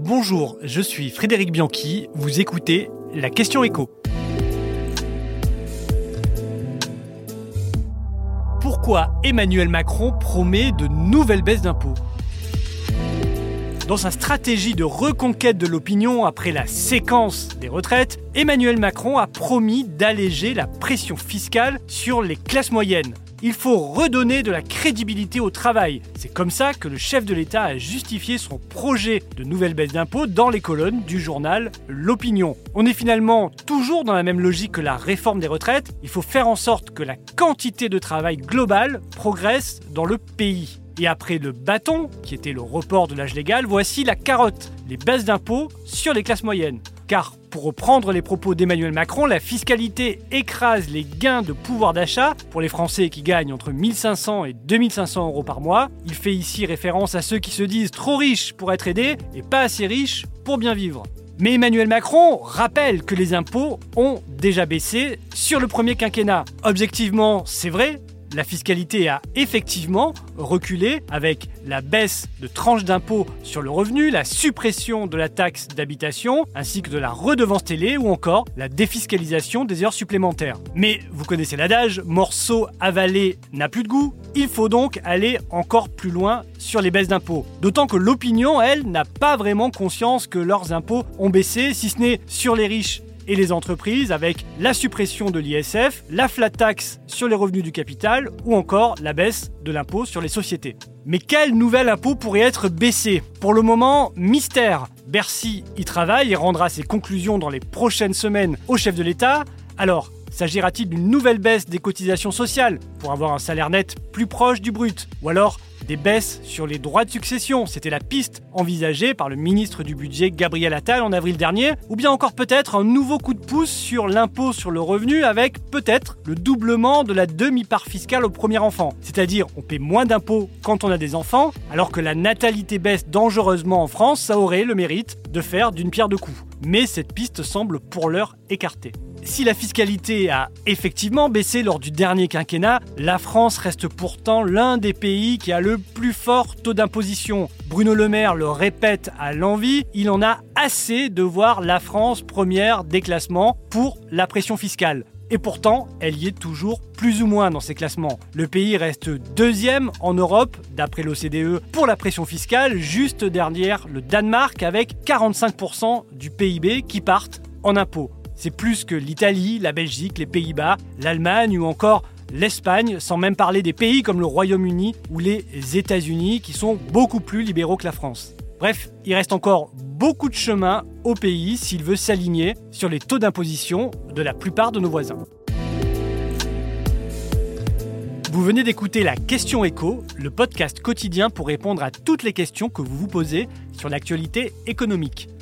Bonjour, je suis Frédéric Bianchi, vous écoutez la question écho. Pourquoi Emmanuel Macron promet de nouvelles baisses d'impôts? Dans sa stratégie de reconquête de l'opinion après la séquence des retraites, Emmanuel Macron a promis d'alléger la pression fiscale sur les classes moyennes. Il faut redonner de la crédibilité au travail. C'est comme ça que le chef de l'État a justifié son projet de nouvelle baisse d'impôts dans les colonnes du journal L'Opinion. On est finalement toujours dans la même logique que la réforme des retraites. Il faut faire en sorte que la quantité de travail globale progresse dans le pays. Et après le bâton, qui était le report de l'âge légal, voici la carotte, les baisses d'impôts sur les classes moyennes. Car, pour reprendre les propos d'Emmanuel Macron, la fiscalité écrase les gains de pouvoir d'achat pour les Français qui gagnent entre 1500 et 2500 euros par mois. Il fait ici référence à ceux qui se disent trop riches pour être aidés et pas assez riches pour bien vivre. Mais Emmanuel Macron rappelle que les impôts ont déjà baissé sur le premier quinquennat. Objectivement, c'est vrai, la fiscalité a effectivement reculé avec la baisse de tranches d'impôts sur le revenu, la suppression de la taxe d'habitation, ainsi que de la redevance télé ou encore la défiscalisation des heures supplémentaires. Mais vous connaissez l'adage, morceau avalé n'a plus de goût, il faut donc aller encore plus loin sur les baisses d'impôts. D'autant que l'opinion, elle, n'a pas vraiment conscience que leurs impôts ont baissé, si ce n'est sur les riches et les entreprises avec la suppression de l'ISF, la flat tax sur les revenus du capital ou encore la baisse de l'impôt sur les sociétés. Mais quel nouvel impôt pourrait être baissé? Pour le moment, mystère. Bercy y travaille et rendra ses conclusions dans les prochaines semaines au chef de l'État. Alors, S'agira-t-il d'une nouvelle baisse des cotisations sociales pour avoir un salaire net plus proche du brut? Ou alors des baisses sur les droits de succession, c'était la piste envisagée par le ministre du Budget Gabriel Attal en avril dernier, ou bien encore peut-être un nouveau coup de pouce sur l'impôt sur le revenu avec peut-être le doublement de la demi-part fiscale au premier enfant. C'est-à-dire on paie moins d'impôts quand on a des enfants, alors que la natalité baisse dangereusement en France, ça aurait le mérite de faire d'une pierre deux coups. Mais cette piste semble pour l'heure écartée. Si la fiscalité a effectivement baissé lors du dernier quinquennat, la France reste pourtant l'un des pays qui a le plus fort taux d'imposition. Bruno Le Maire le répète à l'envie, il en a assez de voir la France première des classements pour la pression fiscale. Et pourtant, elle y est toujours plus ou moins dans ces classements. Le pays reste deuxième en Europe, d'après l'OCDE, pour la pression fiscale, juste derrière le Danemark avec 45% du PIB qui partent en impôts. C'est plus que l'Italie, la Belgique, les Pays-Bas, l'Allemagne ou encore l'Espagne, sans même parler des pays comme le Royaume-Uni ou les États-Unis qui sont beaucoup plus libéraux que la France. Bref, il reste encore beaucoup de chemin au pays s'il veut s'aligner sur les taux d'imposition de la plupart de nos voisins. Vous venez d'écouter la Question Écho, le podcast quotidien pour répondre à toutes les questions que vous vous posez sur l'actualité économique.